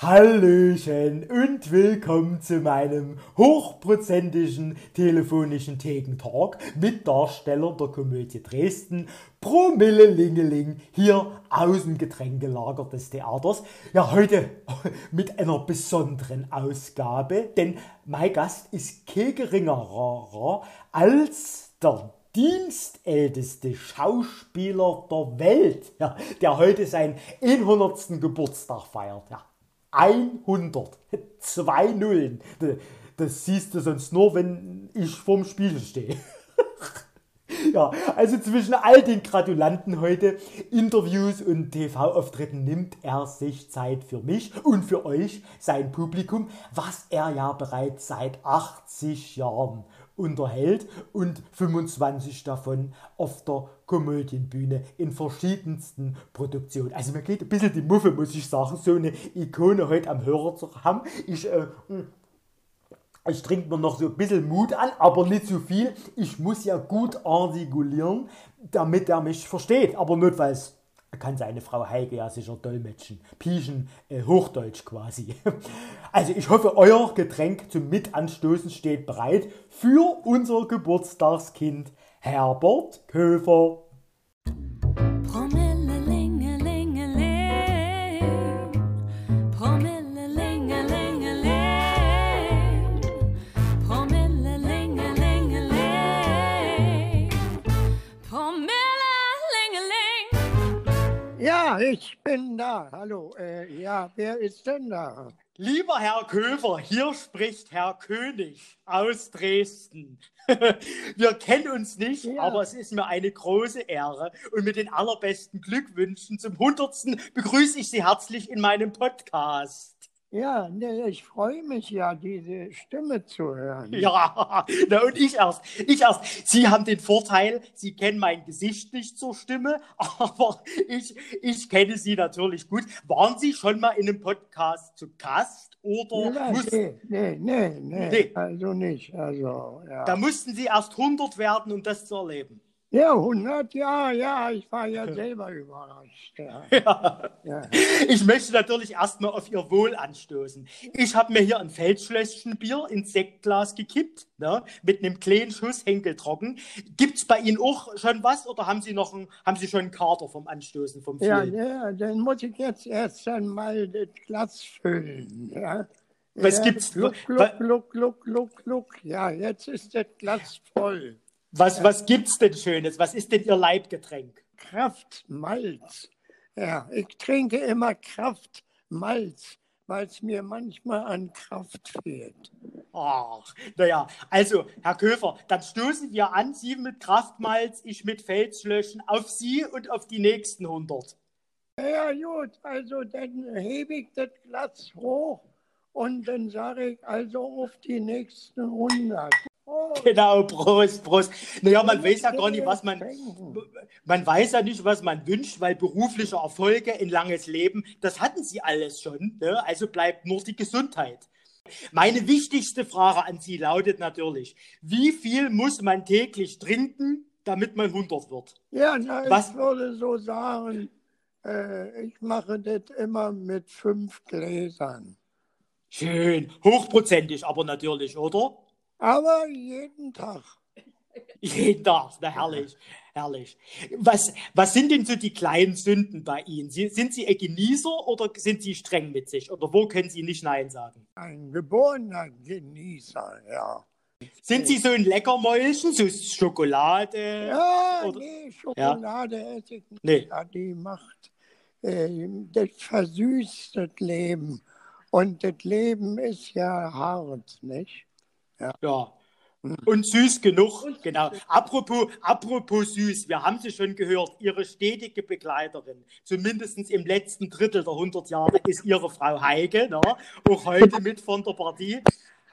Hallöchen und willkommen zu meinem hochprozentigen telefonischen Thekentalk mit Darsteller der Komödie Dresden, Promille Lingeling, hier aus dem Getränkelager des Theaters. Ja, heute mit einer besonderen Ausgabe, denn mein Gast ist kein geringerer als der dienstälteste Schauspieler der Welt, ja, der heute seinen 100. Geburtstag feiert. Ja. 100. Zwei Nullen. Das siehst du sonst nur, wenn ich vorm Spiegel stehe. ja, also zwischen all den Gratulanten heute, Interviews und TV-Auftritten nimmt er sich Zeit für mich und für euch, sein Publikum, was er ja bereits seit 80 Jahren unterhält und 25 davon auf der Komödienbühne in verschiedensten Produktionen. Also mir geht ein bisschen die Muffe, muss ich sagen, so eine Ikone heute am Hörer zu haben. Ich, äh, hm, ich trinke mir noch so ein bisschen Mut an, aber nicht zu viel. Ich muss ja gut artikulieren, damit er mich versteht. Aber notfalls kann seine Frau Heike ja sicher dolmetschen. Pieschen, äh, Hochdeutsch quasi. Also ich hoffe, euer Getränk zum Mitanstoßen steht bereit für unser Geburtstagskind Herbert Köfer. Ja, ich bin da. Hallo. Äh, ja, wer ist denn da? Lieber Herr Köfer, hier spricht Herr König aus Dresden. Wir kennen uns nicht, ja. aber es ist mir eine große Ehre und mit den allerbesten Glückwünschen zum 100. begrüße ich Sie herzlich in meinem Podcast. Ja, ne, ich freue mich ja, diese Stimme zu hören. Ja, na und ich erst. Ich erst. Sie haben den Vorteil, Sie kennen mein Gesicht nicht zur Stimme, aber ich, ich kenne Sie natürlich gut. Waren Sie schon mal in einem Podcast zu Gast? Oder ja, muss... nee, nee, nee, nee, nee, also nicht. Also, ja. Da mussten Sie erst 100 werden, um das zu erleben. Ja, 100 Jahre, ja, ich war ja selber überrascht. Ja. Ja. Ja. Ich möchte natürlich erstmal auf Ihr Wohl anstoßen. Ich habe mir hier ein Feldschlösschen Bier ins Sektglas gekippt, ne, mit einem kleinen Schuss Henkeltrocken. Gibt es bei Ihnen auch schon was oder haben Sie noch ein, haben Sie schon einen Kater vom Anstoßen vom Ja, ja, dann muss ich jetzt erst einmal das Glas füllen. Ja. Was ja, gibt's? Gluck, gluck, gluck, gluck, gluck, gluck. Ja, jetzt ist das Glas voll. Was, was gibt's denn Schönes? Was ist denn Ihr Leibgetränk? Kraftmalz. Ja, ich trinke immer Kraftmalz, weil es mir manchmal an Kraft fehlt. Ach, naja, also, Herr Köfer, dann stoßen wir an, Sie mit Kraftmalz, ich mit Felslöschen, auf Sie und auf die nächsten 100. Ja, gut, also dann hebe ich das Glas hoch und dann sage ich also auf die nächsten 100. Genau, Prost, Prost. Naja, man weiß ja gar nicht, was man, man weiß ja nicht, was man wünscht, weil berufliche Erfolge, ein langes Leben, das hatten sie alles schon. Ne? Also bleibt nur die Gesundheit. Meine wichtigste Frage an Sie lautet natürlich, wie viel muss man täglich trinken, damit man 100 wird? Ja, na, was? ich würde so sagen, äh, ich mache das immer mit fünf Gläsern. Schön, hochprozentig aber natürlich, oder? Aber jeden Tag. Jeden Tag, na herrlich, herrlich. Was, was sind denn so die kleinen Sünden bei Ihnen? Sind Sie ein Genießer oder sind Sie streng mit sich? Oder wo können Sie nicht Nein sagen? Ein geborener Genießer, ja. Sind Sie so ein Leckermäulchen, so Schokolade? Ja, oder? nee, Schokolade ja. esse ich nicht. Nee. Ja, die macht, äh, das versüßt das Leben. Und das Leben ist ja hart, nicht? Ja. ja. Und süß genug, genau. Apropos, apropos süß, wir haben sie schon gehört, ihre stetige Begleiterin, zumindest im letzten Drittel der 100 Jahre, ist ihre Frau Heike, ne? auch heute mit von der Partie.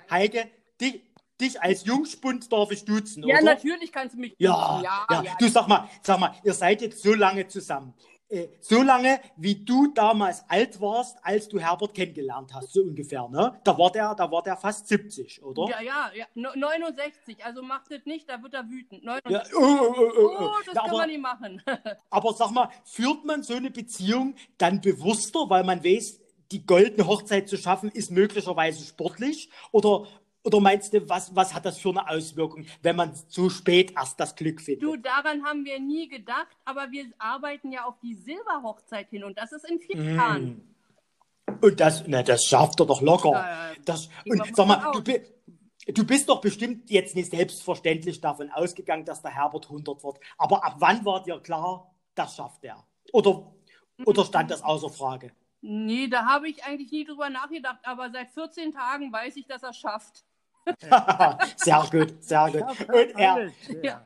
Heike, dich, dich als Jungspund darf ich duzen, Ja, oder? natürlich kannst du mich duzen. Ja, ja, ja. ja. Du sag mal, sag mal, ihr seid jetzt so lange zusammen. Äh, so lange, wie du damals alt warst, als du Herbert kennengelernt hast, so ungefähr, ne? Da war der, da war der fast 70, oder? Ja, ja, ja. 69, also macht das nicht, da wird er wütend. Ja, oh, oh, oh, oh, oh. das ja, kann aber, man nicht machen. aber sag mal, führt man so eine Beziehung dann bewusster, weil man weiß, die goldene Hochzeit zu schaffen, ist möglicherweise sportlich? Oder, oder meinst du, was, was hat das für eine Auswirkung, wenn man zu spät erst das Glück findet? Du, daran haben wir nie gedacht, aber wir arbeiten ja auf die Silberhochzeit hin und das ist in vier Mm. Jahren. Und das, na, das schafft er doch locker. Ja. Das, und sag mal, du, du bist doch bestimmt jetzt nicht selbstverständlich davon ausgegangen, dass der Herbert 100 wird. Aber ab wann war dir klar, das schafft er? Oder, oder stand das außer Frage? Nee, da habe ich eigentlich nie drüber nachgedacht, aber seit 14 Tagen weiß ich, dass er es schafft. sehr gut, sehr gut. Und er, ja.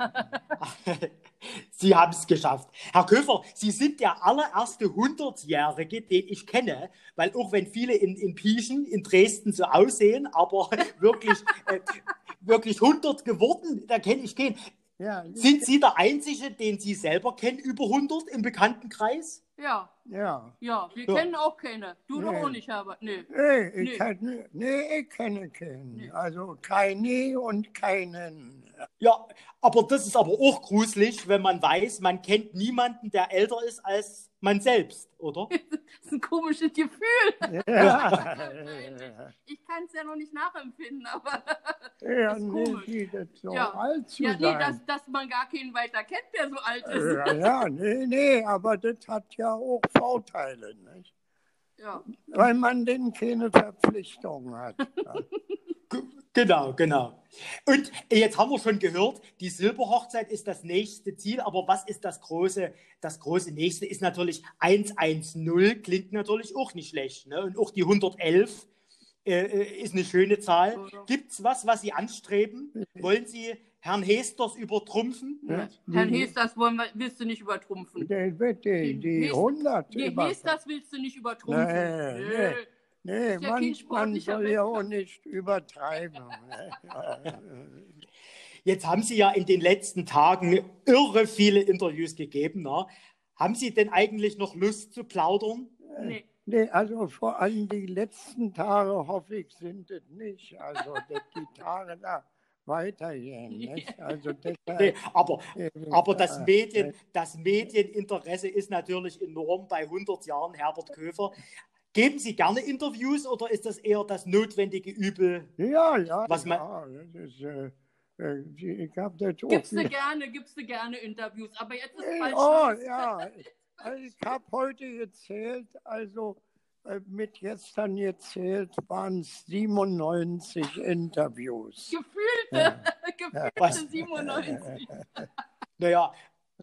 Sie haben es geschafft. Herr Köfer, Sie sind der allererste 100-Jährige, den ich kenne, weil auch wenn viele in, in Pieschen in Dresden so aussehen, aber wirklich, äh, wirklich 100 geworden, da kenne ich keinen. Ja, Sind Sie der Einzige, den Sie selber kennen, über 100 im Bekanntenkreis? Ja, ja. ja, wir Ja. kennen auch keine. Du doch Nee. auch nicht, Herbert. Nee. Nee, ich Nee. Kenne, nee, ich kenne keinen. Nee. Also keine und keinen. Ja, aber das ist aber auch gruselig, wenn man weiß, man kennt niemanden, der älter ist als man selbst, oder? Das ist ein komisches Gefühl. Ja, Ich kann es ja noch nicht nachempfinden, aber ja ist nee, komisch. die das so Ja. alt zu ja, nee, sein. dass, dass man gar keinen weiter kennt, der so alt ist. ja, ja, nee, nee, aber das hat ja auch Vorteile, nicht? Ja. weil man denn keine Verpflichtung hat. Genau, genau. Und jetzt haben wir schon gehört, die Silberhochzeit ist das nächste Ziel, aber was ist das große, das große nächste ist natürlich 110, klingt natürlich auch nicht schlecht. Ne? Und auch die 111 äh, äh, ist eine schöne Zahl. Gibt es was, was Sie anstreben? Wollen Sie Herrn Hesters übertrumpfen? Ja, Herrn die- das wollen wir, willst du nicht übertrumpfen. Die, die, die, die Nächste- 100 Nee, über- Hees, das willst du nicht übertrumpfen. Nee, nee. Nee, ja man, man soll ja auch nicht übertreiben. Ja. Jetzt haben Sie ja in den letzten Tagen irre viele Interviews gegeben. Ne? Haben Sie denn eigentlich noch Lust zu plaudern? Nee. Nee, also vor allem die letzten Tage hoffe ich, sind es nicht. Also die Tage da weitergehen. Nicht? Also deshalb, Nee, aber, äh, aber das, äh, Medien, das Medieninteresse ist natürlich enorm bei 100 Jahren Herbert Köfer. Geben Sie gerne Interviews oder ist das eher das notwendige Übel? Ja, ja, Was man- ja das ist, äh, äh, ich habe das auch Gibst du gerne, gibst du gerne Interviews, aber jetzt ist Äh, falsch. Oh, ja. Also ich habe heute gezählt, also äh, mit gestern gezählt waren es 97 Interviews. Gefühlte, gefühlte Was? 97. Naja,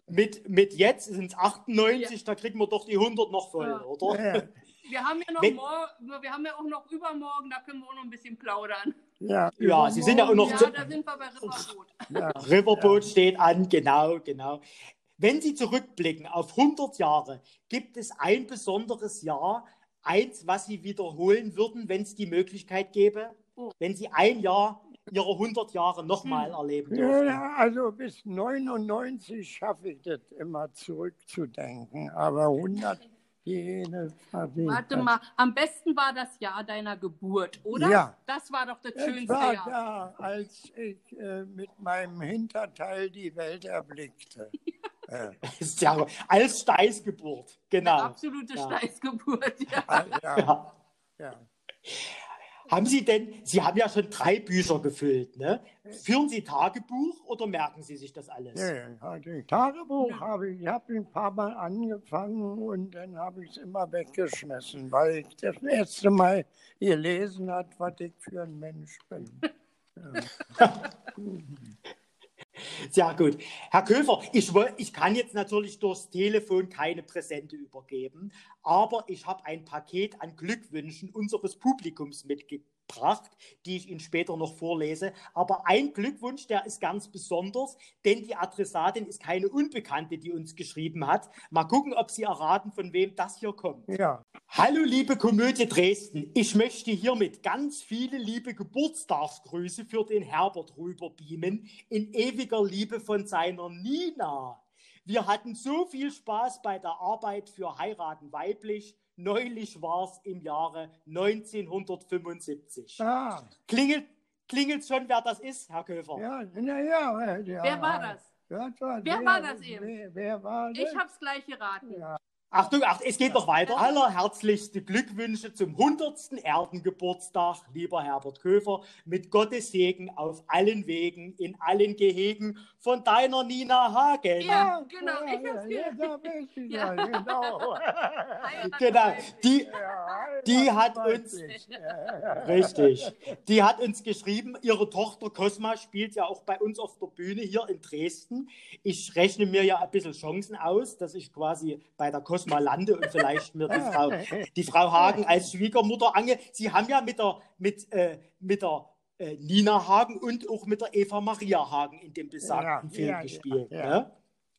mit, mit jetzt sind es 98, da kriegen wir doch die 100 noch voll, Ja. oder? Ja, Wir haben ja noch Wenn- morgen, wir haben ja auch noch übermorgen, da können wir auch noch ein bisschen plaudern. ja, Ja, Sie sind ja auch noch Ja, zu- da sind wir bei Ritterboot. ja, Riverboat steht an, genau, genau. Wenn Sie zurückblicken auf 100 Jahre, gibt es ein besonderes Jahr, eins, was Sie wiederholen würden, wenn es die Möglichkeit gäbe? Oh. Wenn Sie ein Jahr Ihrer 100 Jahre nochmal Hm. erleben Ja, dürfen? ja, also bis 99 schaffe ich das immer zurückzudenken, aber 100 jene verdient. Warte mal, am besten war das Jahr deiner Geburt, oder? Ja. Das war doch das Ich schönste war Jahr. da, als ich äh, mit meinem Hinterteil die Welt erblickte. Ist ja als Steißgeburt, genau. Absolute Ja. Steißgeburt, ja. ja, Ja. Haben Sie denn, Sie haben ja schon drei Bücher gefüllt, ne? Führen Sie Tagebuch oder merken Sie sich das alles? Nee, also Tagebuch habe ich, ich habe ein paar Mal angefangen und dann habe ich es immer weggeschmissen, weil ich das erste Mal gelesen hat, was ich für ein Mensch bin. Sehr gut. Herr Köfer, ich, ich kann jetzt natürlich durchs Telefon keine Präsente übergeben, aber ich habe ein Paket an Glückwünschen unseres Publikums mitgebracht, die ich Ihnen später noch vorlese. Aber ein Glückwunsch, der ist ganz besonders, denn die Adressatin ist keine Unbekannte, die uns geschrieben hat. Mal gucken, ob Sie erraten, von wem das hier kommt. Ja, Hallo liebe Komödie Dresden, ich möchte hiermit ganz viele liebe Geburtstagsgrüße für den Herbert rüberbeamen, in ewiger Liebe von seiner Nina. Wir hatten so viel Spaß bei der Arbeit für Heiraten weiblich. Neulich war es im Jahre 1975. ah, Klingelt, klingelt schon, wer das ist, Herr Köfer? ja, na ja, ja. Wer war das? Ja, das war Wer der- war das eben? Wer, wer war das? Ich hab's gleich geraten. Ja, Achtung, Achtung, es geht noch weiter. Allerherzlichste Glückwünsche zum 100. Erdengeburtstag, lieber Herbert Köfer, mit Gottes Segen auf allen Wegen, in allen Gehegen von deiner Nina Hagen. Ja, genau. Ich ja, hab's ja, da bin ich ja, genau. Genau, die, Ja, Die hat uns- ich. Ja, Richtig. Die hat uns geschrieben, ihre Tochter Cosma spielt ja auch bei uns auf der Bühne hier in Dresden. Ich rechne mir ja ein bisschen Chancen aus, dass ich quasi bei der Cosma lande und vielleicht mir die Frau, die Frau Hagen als Schwiegermutter ange. Sie haben ja mit der, mit, äh, mit der äh, Nina Hagen und auch mit der Eva Maria Hagen in dem besagten Ja, Film ja, gespielt. ja. Ne?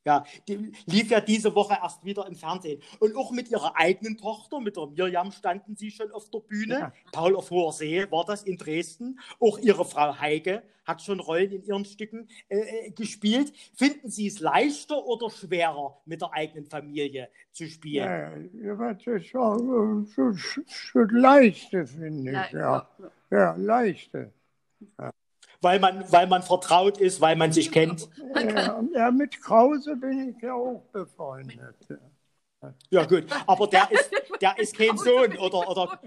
Ja, die lief ja diese Woche erst wieder im Fernsehen. Und auch mit ihrer eigenen Tochter, mit der Miriam, standen sie schon auf der Bühne. Ja. Paul auf hoher See war das in Dresden. Auch ihre Frau Heike hat schon Rollen in ihren Stücken äh, äh, gespielt. Finden Sie es leichter oder schwerer, mit der eigenen Familie zu spielen? Ja, ja, das ist auch äh, so, so leichte, finde ich. Ja, ja leichte. Weil, man, weil man vertraut ist, weil man sich kennt. Ja, ja, mit Krause bin ich ja auch befreundet. Ja, gut. Aber der ist, der ist kein Sohn oder, oder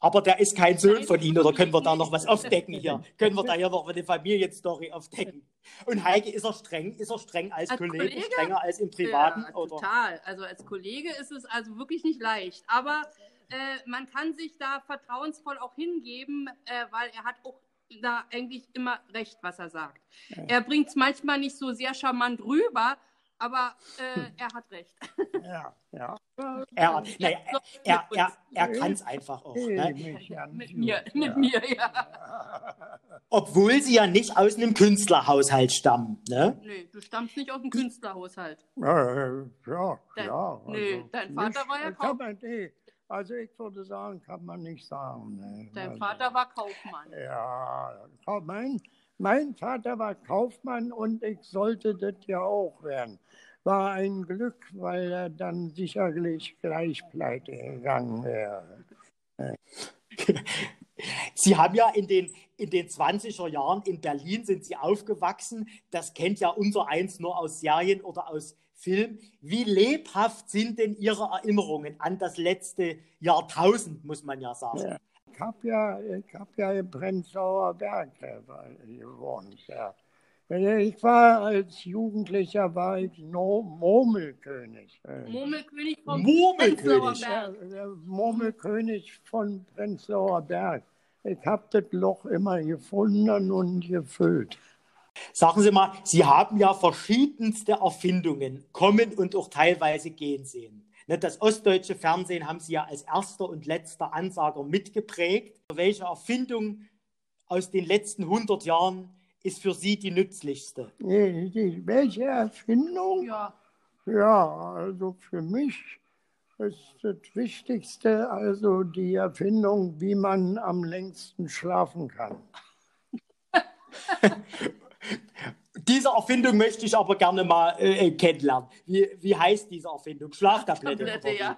Aber der ist kein Sohn von Ihnen, oder können wir da noch was aufdecken hier? Können wir da hier noch eine Familienstory aufdecken? Und Heike, ist er streng? Ist er streng als, Als Kollege, Kollege? strenger als im Privaten? Ja, oder? total. Also als Kollege ist es also wirklich nicht leicht. Aber äh, man kann sich da vertrauensvoll auch hingeben, äh, weil er hat auch da eigentlich immer recht, was er sagt. Er bringt es manchmal nicht so sehr charmant rüber, aber äh, er hat recht. Ja, ja. Er, naja, er, er, er kann es einfach auch. Ne? mit mir, mit ja. mir, ja. Obwohl sie ja nicht aus einem Künstlerhaushalt stammen. Ne? Nö, du stammst nicht aus dem Künstlerhaushalt. Ja, ja, Dein- klar. nee, dein Vater war ja man, nee, Also ich würde sagen, kann man nicht sagen. ne. Dein Also, Vater war Kaufmann. Ja, mein, mein Vater war Kaufmann und ich sollte das ja auch werden. War ein Glück, weil er dann sicherlich gleich pleite gegangen wäre. Sie haben ja in den, in den 20er Jahren in Berlin sind Sie aufgewachsen. Das kennt ja unser eins nur aus Serien oder aus Film. Wie lebhaft sind denn Ihre Erinnerungen an das letzte Jahrtausend, muss man ja sagen? Ja. Ich habe ja, ich hab ja in Prenzlauer Berg äh, gewohnt. Ja. Ich war als Jugendlicher war ich no Murmelkönig. Äh, Murmelkönig vom Murmelkönig. Prenzlauer Murmelkönig von Prenzlauer Berg. Ich habe das Loch immer gefunden und gefüllt. Sagen Sie mal, Sie haben ja verschiedenste Erfindungen kommen und auch teilweise gehen sehen. Das ostdeutsche Fernsehen haben Sie ja als erster und letzter Ansager mitgeprägt. Welche Erfindung aus den letzten 100 Jahren ist für Sie die nützlichste? Die, die, welche Erfindung? Ja. Ja, also für mich ist das Wichtigste also die Erfindung, wie man am längsten schlafen kann. Diese Erfindung möchte ich aber gerne mal äh, kennenlernen. Wie, wie heißt diese Erfindung? Schlaftablette. Tablette, ja.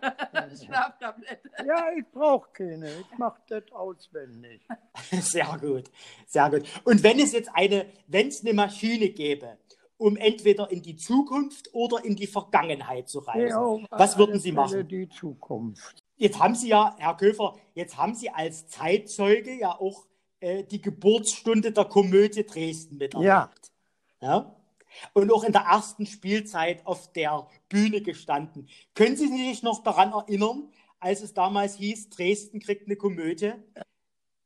Schlaftablette. Ja, ich brauche keine, ich mache das auswendig. Sehr gut, sehr gut. Und wenn es jetzt eine, wenn es eine Maschine gäbe, um entweder in die Zukunft oder in die Vergangenheit zu reisen, Ja, was würden Sie machen? Die Zukunft. Jetzt haben Sie ja, Herr Köfer, jetzt haben Sie als Zeitzeuge ja auch äh, die Geburtsstunde der Komödie Dresden miterlebt. Ja. ja. Und auch in der ersten Spielzeit auf der Bühne gestanden. Können Sie sich noch daran erinnern, als es damals hieß, Dresden kriegt eine Komödie?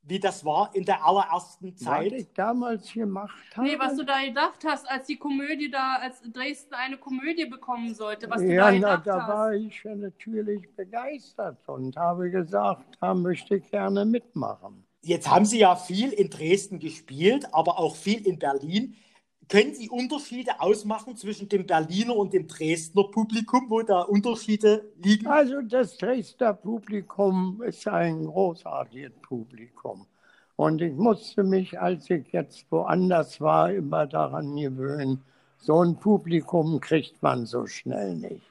Wie das war in der allerersten Was Zeit? ich damals gemacht habe. Nee, was du da gedacht hast, als die Komödie da, als Dresden eine Komödie bekommen sollte, was du ja, da na, gedacht da hast. war ich ja natürlich begeistert und habe gesagt, da möchte ich gerne mitmachen. Jetzt haben Sie ja viel in Dresden gespielt, aber auch viel in Berlin. Können Sie Unterschiede ausmachen zwischen dem Berliner und dem Dresdner Publikum, wo da Unterschiede liegen? Also das Dresdner Publikum ist ein großartiges Publikum. Und ich musste mich, als ich jetzt woanders war, immer daran gewöhnen, so ein Publikum kriegt man so schnell nicht.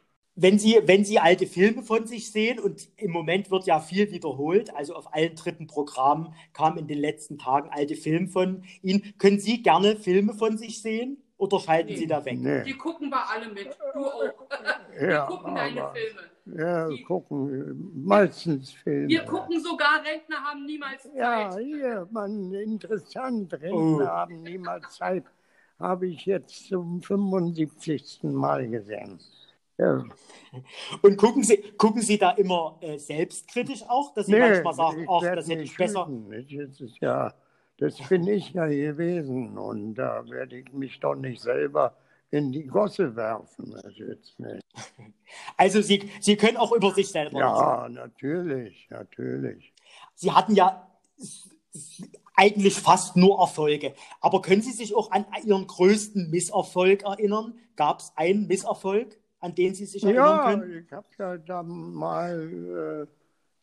Wenn Sie, wenn Sie alte Filme von sich sehen, und im Moment wird ja viel wiederholt, also auf allen dritten Programmen kamen in den letzten Tagen alte Filme von Ihnen, können Sie gerne Filme von sich sehen? oder schalten Sie da weg? Nee. Die gucken wir alle mit. Du auch. Wir Ja, gucken deine Filme. Ja, Die- gucken meistens Filme. Wir gucken sogar, Rentner haben niemals Zeit. Ja, hier, man, interessant. Rentner Oh. haben niemals Zeit. Habe ich jetzt zum 75. Mal gesehen. Ja. Und gucken Sie, gucken Sie da immer äh, selbstkritisch auch, dass Sie manchmal sagen, ach, das hätte ich besser. das ist ja, das bin ich ja gewesen und da werde ich mich doch nicht selber in die Gosse werfen. Das jetzt nicht. Also Sie, Sie können auch über sich selber was sagen. Ja, natürlich, natürlich. Sie hatten ja eigentlich fast nur Erfolge. Aber können Sie sich auch an Ihren größten Misserfolg erinnern? Gab es einen Misserfolg, an den Sie sich erinnern Ja, können? ich habe ja da mal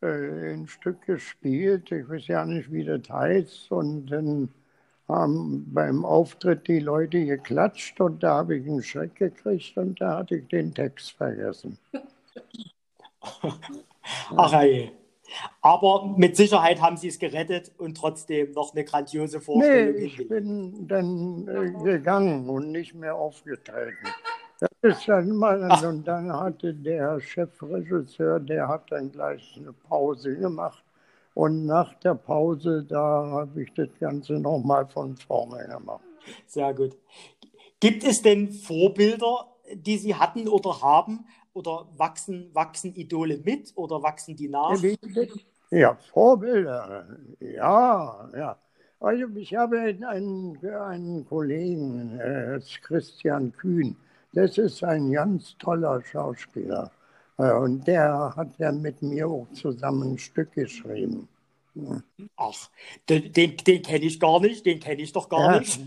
äh, äh, ein Stück gespielt. Ich weiß ja nicht, wie das heißt. Und dann haben beim Auftritt die Leute geklatscht und da habe ich einen Schreck gekriegt und da hatte ich den Text vergessen. Ach je. Aber mit Sicherheit haben Sie es gerettet und trotzdem noch eine grandiose Nee, Vorstellung ich hingelegt. bin dann äh, gegangen und nicht mehr aufgetreten. Das ist dann mal, und dann hatte der Chefregisseur, der hat dann gleich eine Pause gemacht. Und nach der Pause, da habe ich das Ganze nochmal von vorne gemacht. Sehr gut. Gibt es denn Vorbilder, die Sie hatten oder haben? Oder wachsen, wachsen Idole mit oder wachsen die nach? Ja, Vorbilder. Ja, ja. Also ich habe einen, einen Kollegen, äh, Christian Kühn. Das ist ein ganz toller Schauspieler. Und der hat ja mit mir auch zusammen ein Stück geschrieben. Ach, den, den, den kenne ich gar nicht, den kenne ich doch gar Ja. nicht.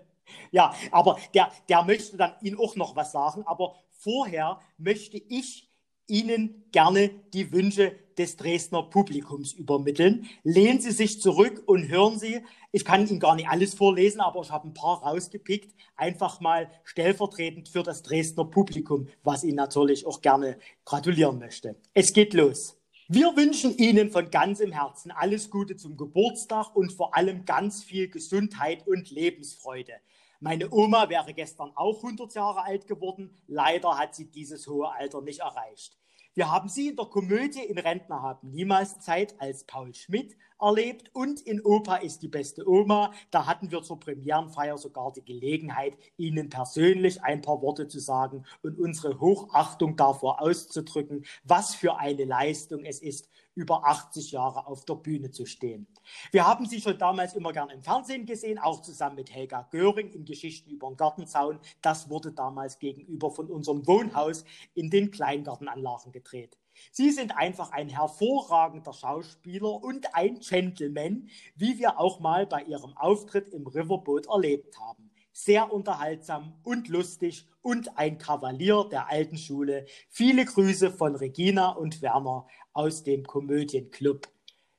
ja, aber der, der möchte dann Ihnen auch noch was sagen. Aber vorher möchte ich Ihnen gerne die Wünsche des Dresdner Publikums übermitteln. Lehnen Sie sich zurück und hören Sie. Ich kann Ihnen gar nicht alles vorlesen, aber ich habe ein paar rausgepickt. Einfach mal stellvertretend für das Dresdner Publikum, was Ihnen natürlich auch gerne gratulieren möchte. Es geht los. Wir wünschen Ihnen von ganzem Herzen alles Gute zum Geburtstag und vor allem ganz viel Gesundheit und Lebensfreude. Meine Oma wäre gestern auch 100 Jahre alt geworden. Leider hat sie dieses hohe Alter nicht erreicht. Wir haben sie in der Komödie in Rentner haben niemals Zeit als Paul Schmidt erlebt und in Opa ist die beste Oma. Da hatten wir zur Premierenfeier sogar die Gelegenheit, Ihnen persönlich ein paar Worte zu sagen und unsere Hochachtung davor auszudrücken, was für eine Leistung es ist, über 80 Jahre auf der Bühne zu stehen. Wir haben sie schon damals immer gern im Fernsehen gesehen, auch zusammen mit Helga Göring in Geschichten über den Gartenzaun. Das wurde damals gegenüber von unserem Wohnhaus in den Kleingartenanlagen gedreht. Sie sind einfach ein hervorragender Schauspieler und ein Gentleman, wie wir auch mal bei ihrem Auftritt im Riverboat erlebt haben. Sehr unterhaltsam und lustig und ein Kavalier der alten Schule. Viele Grüße von Regina und Werner aus dem Komödienclub.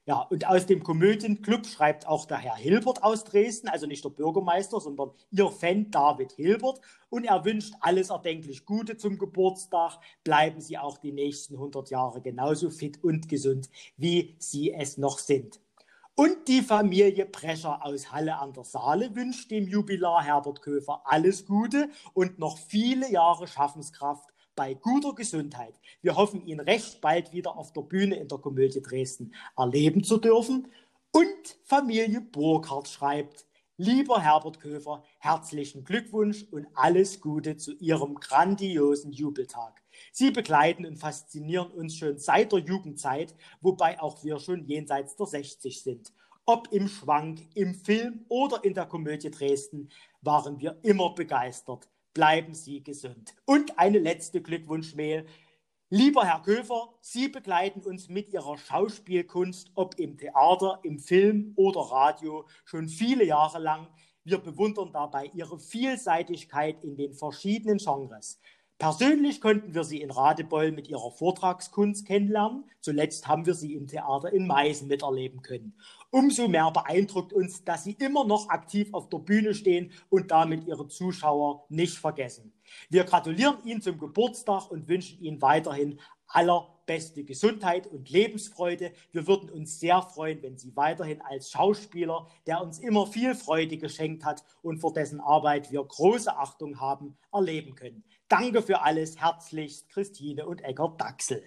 Ja, und aus dem Komödienclub schreibt auch der Herr Hilbert aus Dresden, also nicht der Bürgermeister, sondern Ihr Fan David Hilbert. Und er wünscht alles erdenklich Gute zum Geburtstag. Bleiben Sie auch die nächsten 100 Jahre genauso fit und gesund, wie Sie es noch sind. Und die Familie Prescher aus Halle an der Saale wünscht dem Jubilar Herbert Köfer alles Gute und noch viele Jahre Schaffenskraft bei guter Gesundheit. Wir hoffen, ihn recht bald wieder auf der Bühne in der Komödie Dresden erleben zu dürfen. Und Familie Burkhardt schreibt, lieber Herbert Köfer, herzlichen Glückwunsch und alles Gute zu Ihrem grandiosen Jubeltag. Sie begleiten und faszinieren uns schon seit der Jugendzeit, wobei auch wir schon jenseits der 60 sind. Ob im Schwank, im Film oder in der Komödie Dresden waren wir immer begeistert. Bleiben Sie gesund. Und eine letzte Glückwunschmail. Lieber Herr Köfer, Sie begleiten uns mit Ihrer Schauspielkunst, ob im Theater, im Film oder Radio, schon viele Jahre lang. Wir bewundern dabei Ihre Vielseitigkeit in den verschiedenen Genres. Persönlich konnten wir sie in Radebeul mit ihrer Vortragskunst kennenlernen. Zuletzt haben wir sie im Theater in Meißen miterleben können. Umso mehr beeindruckt uns, dass sie immer noch aktiv auf der Bühne stehen und damit ihre Zuschauer nicht vergessen. Wir gratulieren Ihnen zum Geburtstag und wünschen Ihnen weiterhin allerbeste beste Gesundheit und Lebensfreude. Wir würden uns sehr freuen, wenn Sie weiterhin als Schauspieler, der uns immer viel Freude geschenkt hat und vor dessen Arbeit wir große Achtung haben, erleben können. Danke für alles. Herzlichst Christine und Eckert Dachsel.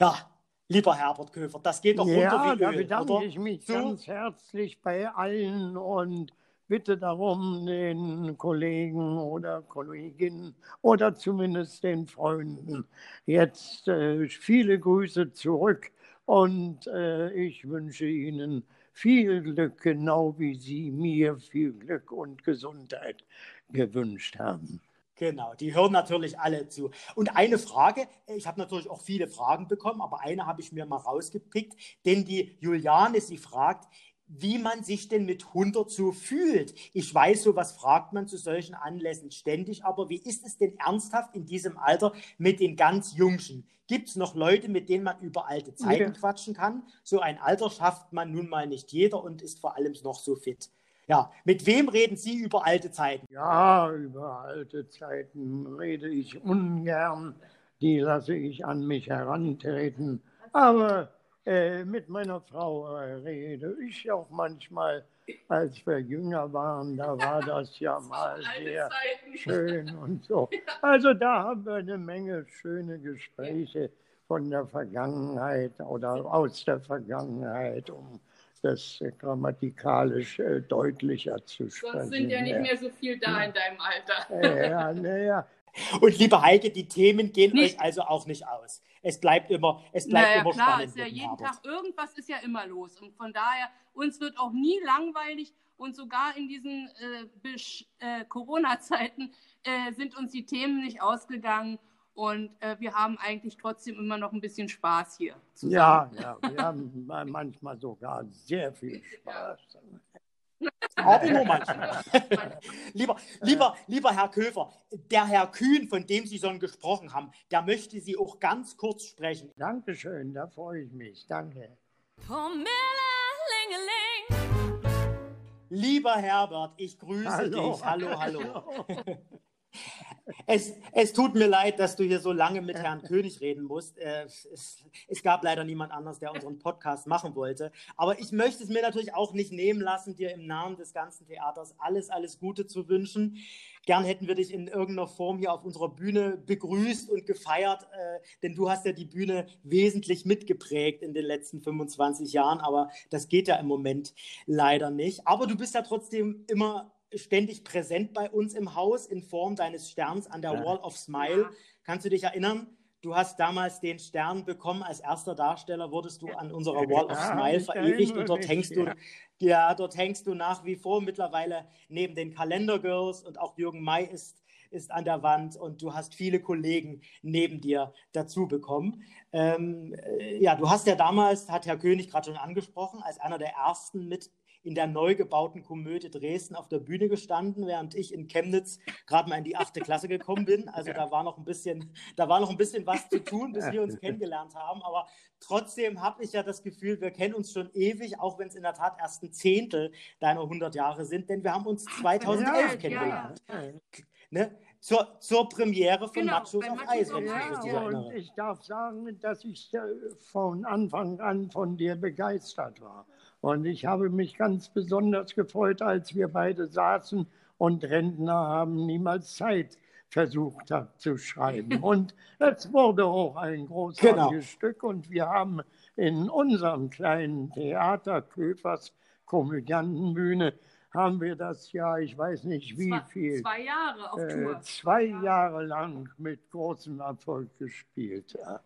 Ja, lieber Herbert Köfer, das geht doch ja, runter wie da Öl, bedanke oder? ich mich So? ganz herzlich bei allen und bitte darum, den Kollegen oder Kolleginnen oder zumindest den Freunden jetzt äh, viele Grüße zurück und äh, ich wünsche Ihnen viel Glück, genau wie Sie mir viel Glück und Gesundheit gewünscht haben. Genau, die hören natürlich alle zu. Und eine Frage, ich habe natürlich auch viele Fragen bekommen, aber eine habe ich mir mal rausgepickt, denn die Juliane, sie fragt, wie man sich denn mit 100 so fühlt. Ich weiß, sowas fragt man zu solchen Anlässen ständig, aber wie ist es denn ernsthaft in diesem Alter mit den ganz Jungschen? Gibt es noch Leute, mit denen man über alte Zeiten Ja. quatschen kann? So ein Alter schafft man nun mal nicht jeder und ist vor allem noch so fit. Ja, mit wem reden Sie über alte Zeiten? Ja, über alte Zeiten rede ich ungern, die lasse ich an mich herantreten. Aber äh, mit meiner Frau äh, rede ich auch manchmal, als wir jünger waren, da war das ja mal sehr schön und so. Also da haben wir eine Menge schöne Gespräche von der Vergangenheit oder aus der Vergangenheit, um das äh, grammatikalisch äh, deutlicher zu sprechen. Sonst sind ja nicht mehr so viel da in deinem Alter. Ja, naja, Und liebe Heike, die Themen gehen Nicht. euch also auch nicht aus. Es bleibt immer, es bleibt Naja, immer klar, spannend. ist ja jeden. Tag irgendwas ist ja immer los. Und von daher, uns wird auch nie langweilig und sogar in diesen äh, äh, Corona-Zeiten äh, sind uns die Themen nicht ausgegangen und äh, wir haben eigentlich trotzdem immer noch ein bisschen Spaß hier. zusammen. ja, ja, wir haben ma- manchmal sogar sehr viel Spaß. Aber nur manchmal. lieber, lieber, lieber Herr Köfer, der Herr Kühn, von dem Sie schon gesprochen haben, der möchte Sie auch ganz kurz sprechen. Dankeschön, da freue ich mich. Danke. Promille-Lingeling. Lieber Herbert, ich grüße Hallo. dich. Hallo, hallo. Es, es tut mir leid, dass du hier so lange mit Herrn König reden musst. Äh, Es, es gab leider niemand anders, der unseren Podcast machen wollte. Aber ich möchte es mir natürlich auch nicht nehmen lassen, dir im Namen des ganzen Theaters alles, alles Gute zu wünschen. Gern hätten wir dich in irgendeiner Form hier auf unserer Bühne begrüßt und gefeiert, äh, denn du hast ja die Bühne wesentlich mitgeprägt in den letzten 25 Jahren, aber das geht ja im Moment leider nicht. Aber du bist ja trotzdem immer ständig präsent bei uns im Haus in Form deines Sterns an der Ja. Wall of Smile. Ja. Kannst du dich erinnern? Du hast damals den Stern bekommen. Als erster Darsteller wurdest du an unserer Wall of Smile verewigt und dort hängst du ja. ja, dort hängst du nach wie vor mittlerweile neben den Kalendergirls und auch Jürgen May ist, ist an der Wand und du hast viele Kollegen neben dir dazu bekommen. Ähm, äh, ja, du hast ja damals, hat Herr König gerade schon angesprochen, als einer der ersten mit in der neu gebauten Komödie Dresden auf der Bühne gestanden, während ich in Chemnitz gerade mal in die achte Klasse gekommen bin. Also da war noch ein bisschen, da war noch ein bisschen was zu tun, bis wir uns kennengelernt haben. Aber trotzdem habe ich ja das Gefühl, wir kennen uns schon ewig, auch wenn es in der Tat erst ein Zehntel deiner 100 Jahre sind, denn wir haben uns 2011 ja, ja. kennengelernt. Ne? Zur, zur Premiere von Genau, Machos auf Machos Eis, auf wenn ich Ja, erinnere. und ich darf sagen, dass ich äh, von Anfang an von dir begeistert war. Und ich habe mich ganz besonders gefreut, als wir beide saßen und Rentner haben niemals Zeit versucht hat zu schreiben. Und es wurde auch ein großartiges Genau. Stück und wir haben in unserem kleinen Theater Köfers Komödiantenbühne haben wir das ja, ich weiß nicht wie zwei, viel, zwei Jahre auf äh, Tour. zwei Jahre lang mit großem Erfolg gespielt. Ja.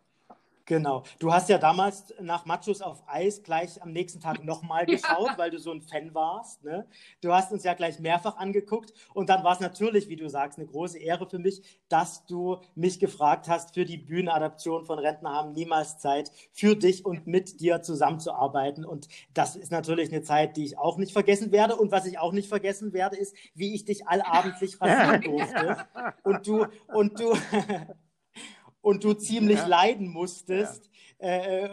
Genau. Du hast ja damals nach Machos auf Eis gleich am nächsten Tag nochmal geschaut, weil du so ein Fan warst. Ne? Du hast uns ja gleich mehrfach angeguckt und dann war es natürlich, wie du sagst, eine große Ehre für mich, dass du mich gefragt hast, für die Bühnenadaption von Rentner haben niemals Zeit, für dich und mit dir zusammenzuarbeiten. Und das ist natürlich eine Zeit, die ich auch nicht vergessen werde. Und was ich auch nicht vergessen werde, ist, wie ich dich allabendlich rasieren durfte. Und du, und du, und du ziemlich Ja. leiden musstest äh,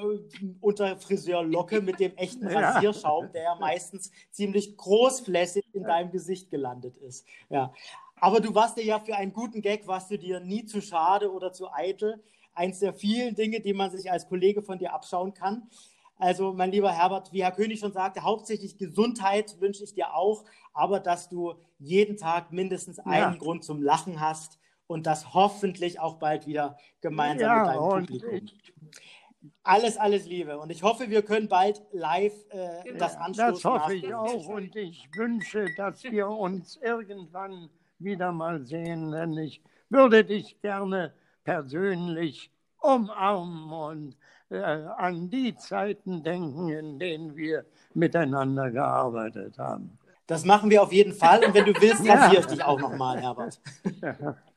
unter Friseurlocke mit dem echten Ja. Rasierschaum, der ja meistens ziemlich großflächig in deinem Gesicht gelandet ist. Ja. Aber du warst dir ja für einen guten Gag, warst du dir nie zu schade oder zu eitel. eins der vielen Dinge, die man sich als Kollege von dir abschauen kann. Also, mein lieber Herbert, wie Herr König schon sagte, hauptsächlich Gesundheit wünsche ich dir auch, aber dass du jeden Tag mindestens einen ja. Grund zum Lachen hast und das hoffentlich auch bald wieder gemeinsam ja, mit deinem Publikum. Alles, alles Liebe. Und ich hoffe, wir können bald live äh, das anstoßen. Das hoffe ich auch. Und ich wünsche, dass wir uns irgendwann wieder mal sehen. Denn ich würde dich gerne persönlich umarmen und äh, an die Zeiten denken, in denen wir miteinander gearbeitet haben. Das machen wir auf jeden Fall. Und wenn du willst, rasiere ja. ich dich auch nochmal, Herbert. Ja.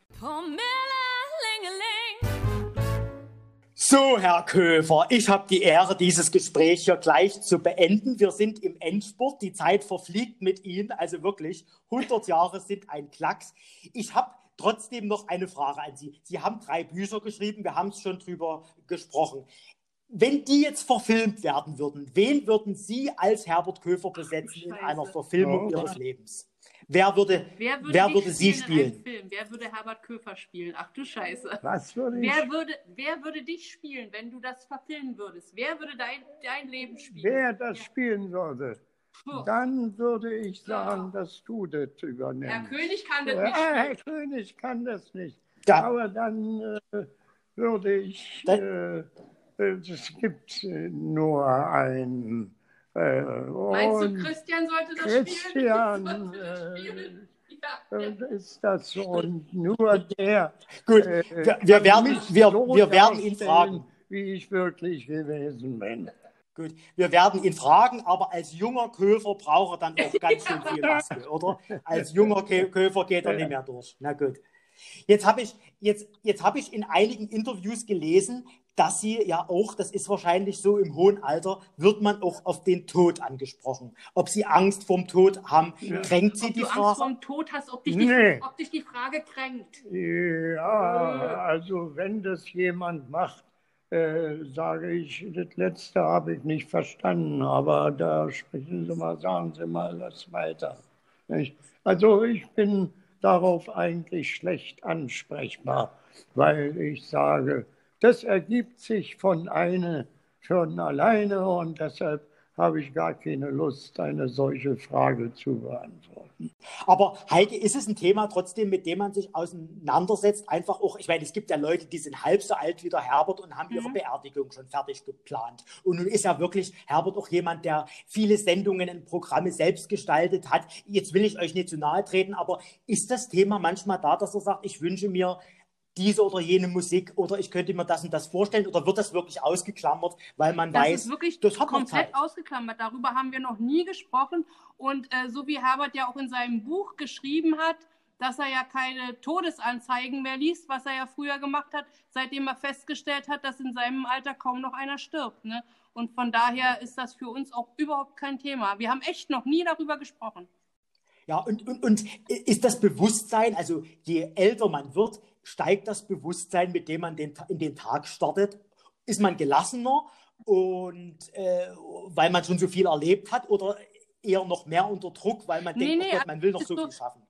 So, Herr Köfer, ich habe die Ehre, dieses Gespräch hier gleich zu beenden. Wir sind im Endspurt, die Zeit verfliegt mit Ihnen, also wirklich, 100 Jahre sind ein Klacks. Ich habe trotzdem noch eine Frage an Sie. Sie haben drei Bücher geschrieben, wir haben es schon drüber gesprochen. Wenn die jetzt verfilmt werden würden, wen würden Sie als Herbert Köfer besetzen in einer Verfilmung oh. Ihres Lebens? Wer würde, wer würde, wer würde Sie spielen? Wer würde Herbert Köfer spielen? Ach du Scheiße. Was würde ich? Wer würde, wer würde dich spielen, wenn du das verfilmen würdest? Wer würde dein, dein Leben spielen? Wer das ja. spielen würde? Dann würde ich sagen, ja. dass du das übernimmst. Herr König kann das nicht. Ja, Herr König kann das nicht. Ja. Aber dann äh, würde ich. Äh, äh, es gibt äh, nur ein. Äh, Meinst du, Christian sollte das Christian, spielen? Christian. Äh, ist das so und nur der. Gut, wir, wir werden, wir, wir werden ihn fragen. Wie ich wirklich gewesen bin. Gut, wir werden ihn fragen, aber als junger Köfer braucht er dann auch ganz schön viel Maske, oder? Als junger Köfer geht er nicht mehr durch. Na gut. Jetzt habe ich, jetzt, jetzt hab ich in einigen Interviews gelesen, dass Sie ja auch, das ist wahrscheinlich so im hohen Alter, wird man auch auf den Tod angesprochen. Ob Sie Angst vorm Tod haben, ja. kränkt Sie ob die du Frage? Angst vorm Tod hast, ob dich, nee. die, ob dich die Frage kränkt. Ja, also wenn das jemand macht, äh, sage ich, das letzte habe ich nicht verstanden, aber da sprechen Sie mal, sagen Sie mal was weiter. Nicht? Also ich bin darauf eigentlich schlecht ansprechbar, weil ich sage, das ergibt sich von einer schon alleine und deshalb habe ich gar keine Lust, eine solche Frage zu beantworten. Aber Heike, ist es ein Thema trotzdem, mit dem man sich auseinandersetzt? Einfach auch, ich meine, es gibt ja Leute, die sind halb so alt wie der Herbert und haben ihre mhm. Beerdigung schon fertig geplant. Und nun ist ja wirklich Herbert auch jemand, der viele Sendungen und Programme selbst gestaltet hat. Jetzt will ich euch nicht zu nahe treten, aber ist das Thema manchmal da, dass er sagt, ich wünsche mir diese oder jene Musik oder ich könnte mir das und das vorstellen oder wird das wirklich ausgeklammert, weil man das weiß, ist wirklich das komplett ausgeklammert. Darüber haben wir noch nie gesprochen und äh, so wie Herbert ja auch in seinem Buch geschrieben hat, dass er ja keine Todesanzeigen mehr liest, was er ja früher gemacht hat, seitdem er festgestellt hat, dass in seinem Alter kaum noch einer stirbt. Ne? Und von daher ist das für uns auch überhaupt kein Thema. Wir haben echt noch nie darüber gesprochen. Ja, und, und, und ist das Bewusstsein, also je älter man wird, steigt das Bewusstsein, mit dem man den, in den Tag startet? Ist man gelassener und äh, weil man schon so viel erlebt hat oder eher noch mehr unter Druck, weil man nee, denkt, nee, oh Gott, man will noch so viel schaffen?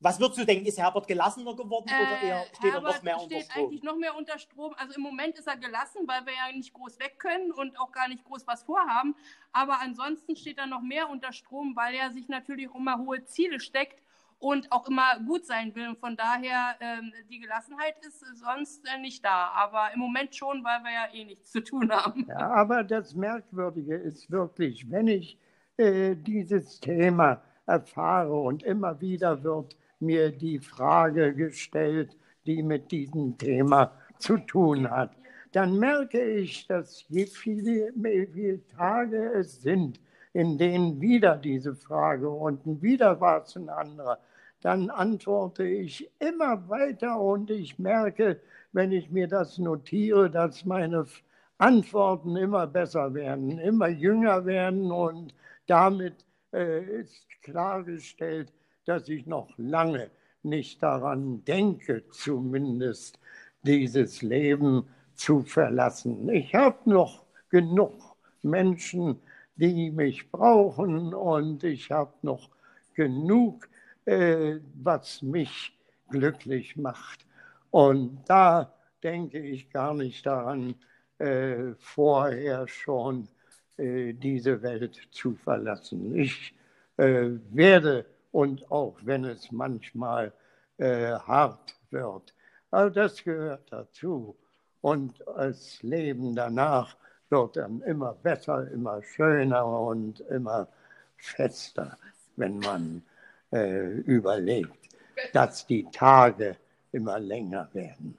Was würdest du denken, ist Herbert gelassener geworden äh, oder eher steht Herbert er noch mehr unter Strom? steht eigentlich noch mehr unter Strom. Also im Moment ist er gelassen, weil wir ja nicht groß weg können und auch gar nicht groß was vorhaben. Aber ansonsten steht er noch mehr unter Strom, weil er sich natürlich auch immer hohe Ziele steckt und auch immer gut sein will. Und von daher, ähm, die Gelassenheit ist sonst äh, nicht da. Aber im Moment schon, weil wir ja eh nichts zu tun haben. Ja, aber das Merkwürdige ist wirklich, wenn ich äh, dieses Thema erfahre und immer wieder wird mir die Frage gestellt, die mit diesem Thema zu tun hat. Dann merke ich, dass je viele, je viele Tage es sind, in denen wieder diese Frage und wieder war es ein anderer, dann antworte ich immer weiter und ich merke, wenn ich mir das notiere, dass meine Antworten immer besser werden, immer jünger werden und damit äh, ist klargestellt, dass ich noch lange nicht daran denke, zumindest dieses Leben zu verlassen. Ich habe noch genug Menschen, die mich brauchen und ich habe noch genug, äh, was mich glücklich macht. Und da denke ich gar nicht daran, äh, vorher schon äh, diese Welt zu verlassen. Ich äh, werde, und auch wenn es manchmal äh, hart wird, aber das gehört dazu. Und das Leben danach wird dann immer besser, immer schöner und immer fester, wenn man äh, überlegt, dass die Tage immer länger werden.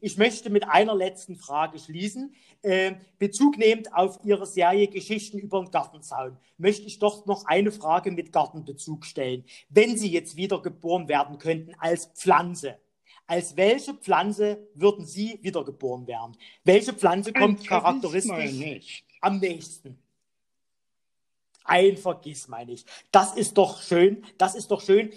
Ich möchte mit einer letzten Frage schließen. Äh, Bezug nehmend auf Ihre Serie Geschichten über den Gartenzaun, möchte ich doch noch eine Frage mit Gartenbezug stellen. Wenn Sie jetzt wiedergeboren werden könnten als Pflanze, als welche Pflanze würden Sie wiedergeboren werden? Welche Pflanze kommt charakteristisch nicht. am nächsten? Ein Vergiss meine ich. Das ist doch schön. Das ist doch schön.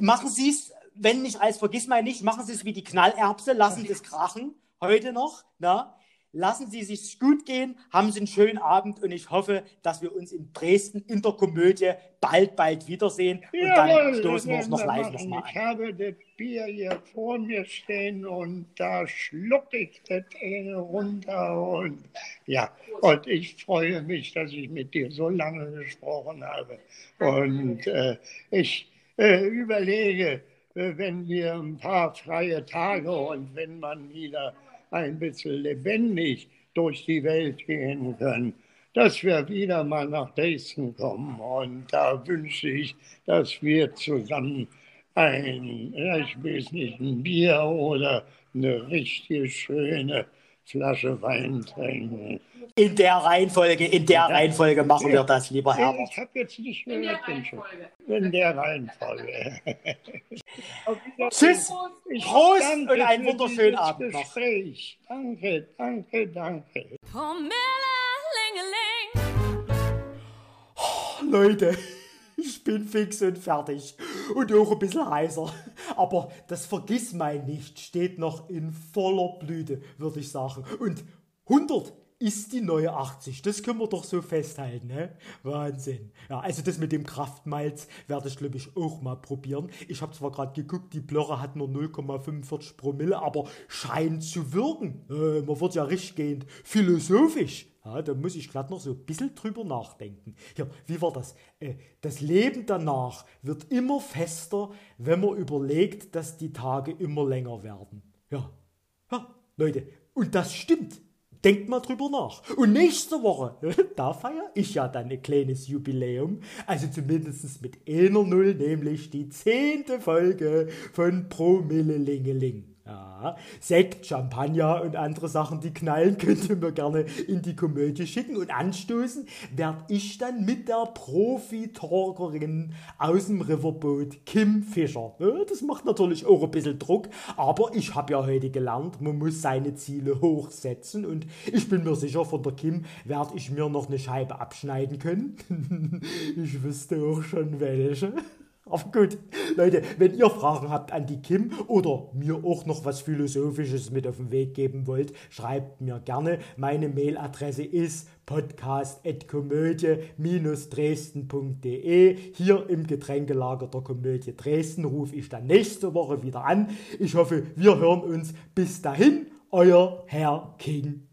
Machen Sie es, wenn nicht als Vergiss meine ich, machen Sie es wie die Knallerbse, lassen Sie es krachen. Heute noch. Na? Lassen Sie sich gut gehen, haben Sie einen schönen Abend und ich hoffe, dass wir uns in Dresden in der Komödie bald, bald wiedersehen. Und dann Jawohl, stoßen wir uns noch live nochmal Ich habe das Bier hier vor mir stehen und da schluck ich das eine runter und ja, und ich freue mich, dass ich mit dir so lange gesprochen habe. Und äh, ich äh, überlege, äh, wenn wir ein paar freie Tage und wenn man wieder ein bisschen lebendig durch die Welt gehen können, dass wir wieder mal nach Dresden kommen. Und da wünsche ich, dass wir zusammen ein, ich weiß nicht, ein Bier oder eine richtig schöne Flasche Wein trinken. In der Reihenfolge, in der Reihenfolge machen wir das, lieber Herbert. Ich habe jetzt nicht In der gehört. In der Reihenfolge. Tschüss. Ich Prost danke und einen wunderschönen Abend noch. Gespräch. Danke, danke, danke. Promille-Lingeling. Leute, ich bin fix und fertig und auch ein bisschen heißer. Aber das Vergissmein nicht steht noch in voller Blüte, würde ich sagen. Und 100 ist die neue 80. Das können wir doch so festhalten, ne? Wahnsinn. Ja, also das mit dem Kraftmalz werde ich, glaube ich, auch mal probieren. Ich habe zwar gerade geguckt, die Blöre hat nur 0,45 Promille, aber scheint zu wirken. Äh, man wird ja richtiggehend philosophisch. Ja, da muss ich glatt noch so ein bisschen drüber nachdenken. Hier, wie war das? Äh, das Leben danach wird immer fester, wenn man überlegt, dass die Tage immer länger werden. Ja, ja Leute, und das stimmt. Denkt mal drüber nach. Und nächste Woche, da feiere ich ja dann ein kleines Jubiläum. Also zumindest mit einer Null, nämlich die zehnte Folge von Promille Lingeling. Ja, Sekt, Champagner und andere Sachen, die knallen, könnt ihr mir gerne in die Komödie schicken. Und anstoßen werde ich dann mit der Profi-Talkerin aus dem Riverboot, Kim Fischer. Das macht natürlich auch ein bisschen Druck, aber ich habe ja heute gelernt, man muss seine Ziele hochsetzen und ich bin mir sicher, von der Kim werde ich mir noch eine Scheibe abschneiden können. ich wüsste auch schon welche. Aber gut, Leute, wenn ihr Fragen habt an die Kim oder mir auch noch was Philosophisches mit auf den Weg geben wollt, schreibt mir gerne. Meine Mailadresse ist podcast.komödie-dresden.de. Hier im Getränkelager der Komödie Dresden rufe ich dann nächste Woche wieder an. Ich hoffe, wir hören uns. Bis dahin, euer Herr King.